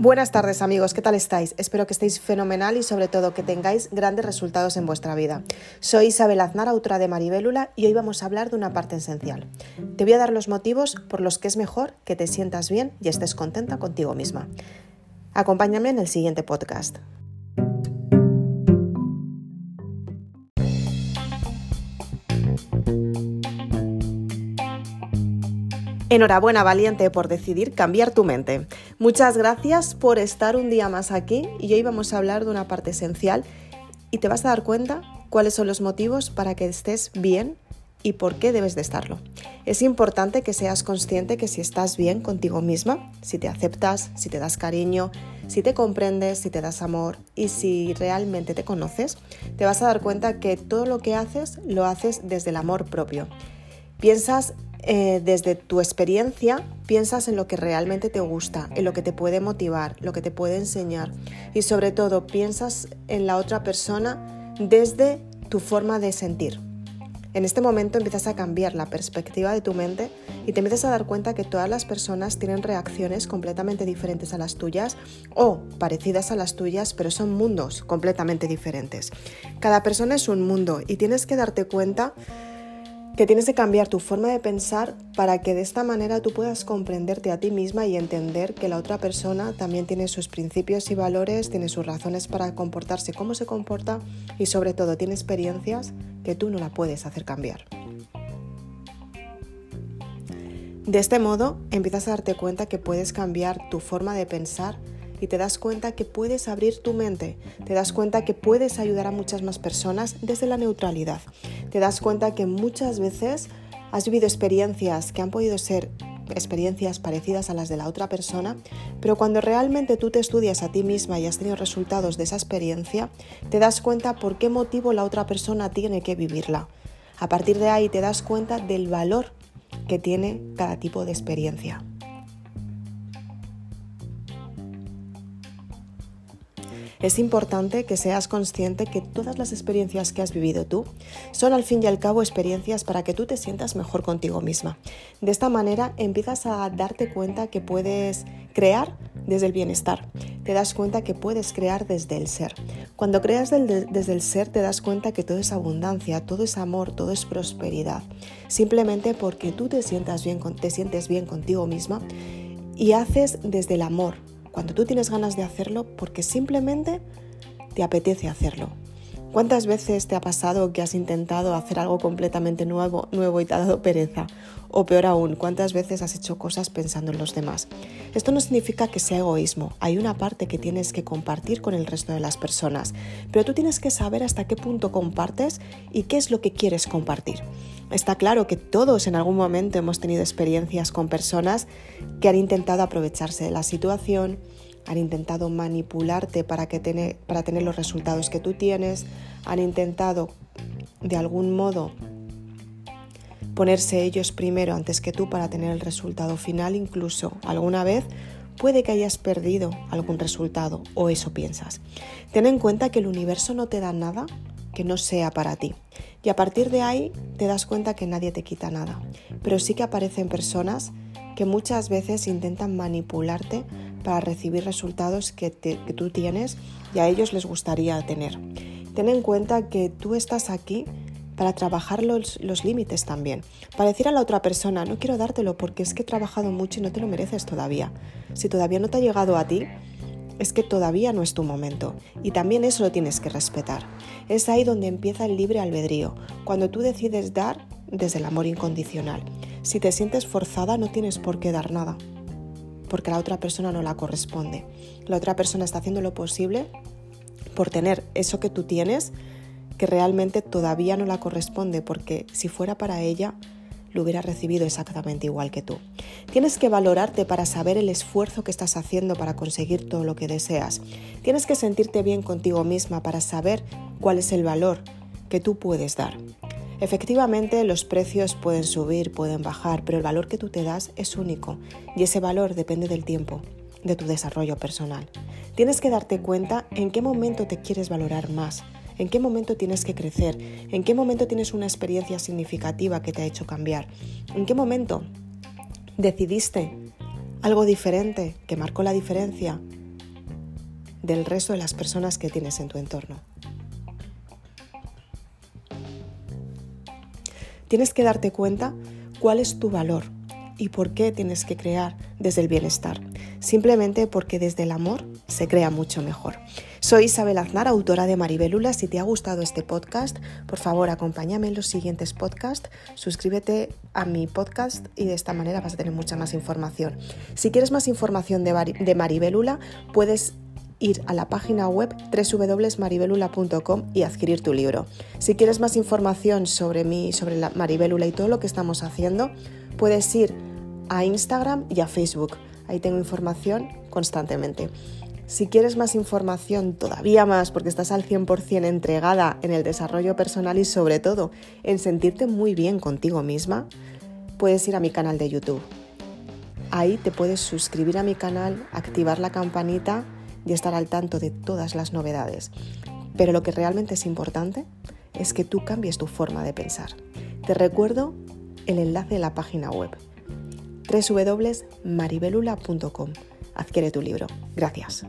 Buenas tardes amigos, ¿qué tal estáis? Espero que estéis fenomenal y sobre todo que tengáis grandes resultados en vuestra vida. Soy Isabel Aznar, autora de Maribélula, y hoy vamos a hablar de una parte esencial. Te voy a dar los motivos por los que es mejor que te sientas bien y estés contenta contigo misma. Acompáñame en el siguiente podcast. Enhorabuena, valiente, por decidir cambiar tu mente. Muchas gracias por estar un día más aquí y hoy vamos a hablar de una parte esencial y te vas a dar cuenta cuáles son los motivos para que estés bien y por qué debes de estarlo. Es importante que seas consciente que si estás bien contigo misma, si te aceptas, si te das cariño, si te comprendes, si te das amor y si realmente te conoces, te vas a dar cuenta que todo lo que haces lo haces desde el amor propio. Piensas eh, desde tu experiencia piensas en lo que realmente te gusta, en lo que te puede motivar, lo que te puede enseñar y sobre todo piensas en la otra persona desde tu forma de sentir. En este momento empiezas a cambiar la perspectiva de tu mente y te empiezas a dar cuenta que todas las personas tienen reacciones completamente diferentes a las tuyas o parecidas a las tuyas, pero son mundos completamente diferentes. Cada persona es un mundo y tienes que darte cuenta que tienes que cambiar tu forma de pensar para que de esta manera tú puedas comprenderte a ti misma y entender que la otra persona también tiene sus principios y valores, tiene sus razones para comportarse como se comporta y sobre todo tiene experiencias que tú no la puedes hacer cambiar. De este modo empiezas a darte cuenta que puedes cambiar tu forma de pensar y te das cuenta que puedes abrir tu mente, te das cuenta que puedes ayudar a muchas más personas desde la neutralidad, te das cuenta que muchas veces has vivido experiencias que han podido ser experiencias parecidas a las de la otra persona, pero cuando realmente tú te estudias a ti misma y has tenido resultados de esa experiencia, te das cuenta por qué motivo la otra persona tiene que vivirla. A partir de ahí te das cuenta del valor que tiene cada tipo de experiencia. Es importante que seas consciente que todas las experiencias que has vivido tú son al fin y al cabo experiencias para que tú te sientas mejor contigo misma. De esta manera empiezas a darte cuenta que puedes crear desde el bienestar. Te das cuenta que puedes crear desde el ser. Cuando creas desde el ser te das cuenta que todo es abundancia, todo es amor, todo es prosperidad. Simplemente porque tú te, sientas bien, te sientes bien contigo misma y haces desde el amor, cuando tú tienes ganas de hacerlo porque simplemente te apetece hacerlo. ¿Cuántas veces te ha pasado que has intentado hacer algo completamente nuevo, nuevo y te ha dado pereza? O peor aún, ¿cuántas veces has hecho cosas pensando en los demás? Esto no significa que sea egoísmo, hay una parte que tienes que compartir con el resto de las personas, pero tú tienes que saber hasta qué punto compartes y qué es lo que quieres compartir. Está claro que todos en algún momento hemos tenido experiencias con personas que han intentado aprovecharse de la situación, han intentado manipularte para, que para tener los resultados que tú tienes, han intentado de algún modo ponerse ellos primero antes que tú para tener el resultado final, incluso alguna vez puede que hayas perdido algún resultado o eso piensas. Ten en cuenta que el universo no te da nada que no sea para ti. Y a partir de ahí te das cuenta que nadie te quita nada. Pero sí que aparecen personas que muchas veces intentan manipularte para recibir resultados que, tú tienes y a ellos les gustaría tener. Ten en cuenta que tú estás aquí para trabajar los, los límites también. Para decir a la otra persona, no quiero dártelo porque es que he trabajado mucho y no te lo mereces todavía. Si todavía no te ha llegado a ti, es que todavía no es tu momento y también eso lo tienes que respetar. Es ahí donde empieza el libre albedrío, cuando tú decides dar desde el amor incondicional. Si te sientes forzada no tienes por qué dar nada, porque la otra persona no la corresponde. La otra persona está haciendo lo posible por tener eso que tú tienes que realmente todavía no la corresponde, porque si fuera para ella, lo hubiera recibido exactamente igual que tú. Tienes que valorarte para saber el esfuerzo que estás haciendo para conseguir todo lo que deseas. Tienes que sentirte bien contigo misma para saber cuál es el valor que tú puedes dar. Efectivamente, los precios pueden subir, pueden bajar, pero el valor que tú te das es único y ese valor depende del tiempo, de tu desarrollo personal. Tienes que darte cuenta en qué momento te quieres valorar más, en qué momento tienes que crecer, en qué momento tienes una experiencia significativa que te ha hecho cambiar, en qué momento decidiste algo diferente que marcó la diferencia del resto de las personas que tienes en tu entorno. Tienes que darte cuenta cuál es tu valor y por qué tienes que crear desde el bienestar. Simplemente porque desde el amor se crea mucho mejor. Soy Isabel Aznar, autora de Maribélula. Si te ha gustado este podcast, por favor acompáñame en los siguientes podcasts, suscríbete a mi podcast y de esta manera vas a tener mucha más información. Si quieres más información de, Maribélula, puedes ir a la página web www.maribelula.com y adquirir tu libro. Si quieres más información sobre mí, sobre la Maribélula y todo lo que estamos haciendo, puedes ir a Instagram y a Facebook. Ahí tengo información constantemente. Si quieres más información, todavía más, porque estás al 100% entregada en el desarrollo personal y sobre todo en sentirte muy bien contigo misma, puedes ir a mi canal de YouTube. Ahí te puedes suscribir a mi canal, activar la campanita y estar al tanto de todas las novedades. Pero lo que realmente es importante es que tú cambies tu forma de pensar. Te recuerdo el enlace de la página web www.maribelula.com. Adquiere tu libro. Gracias.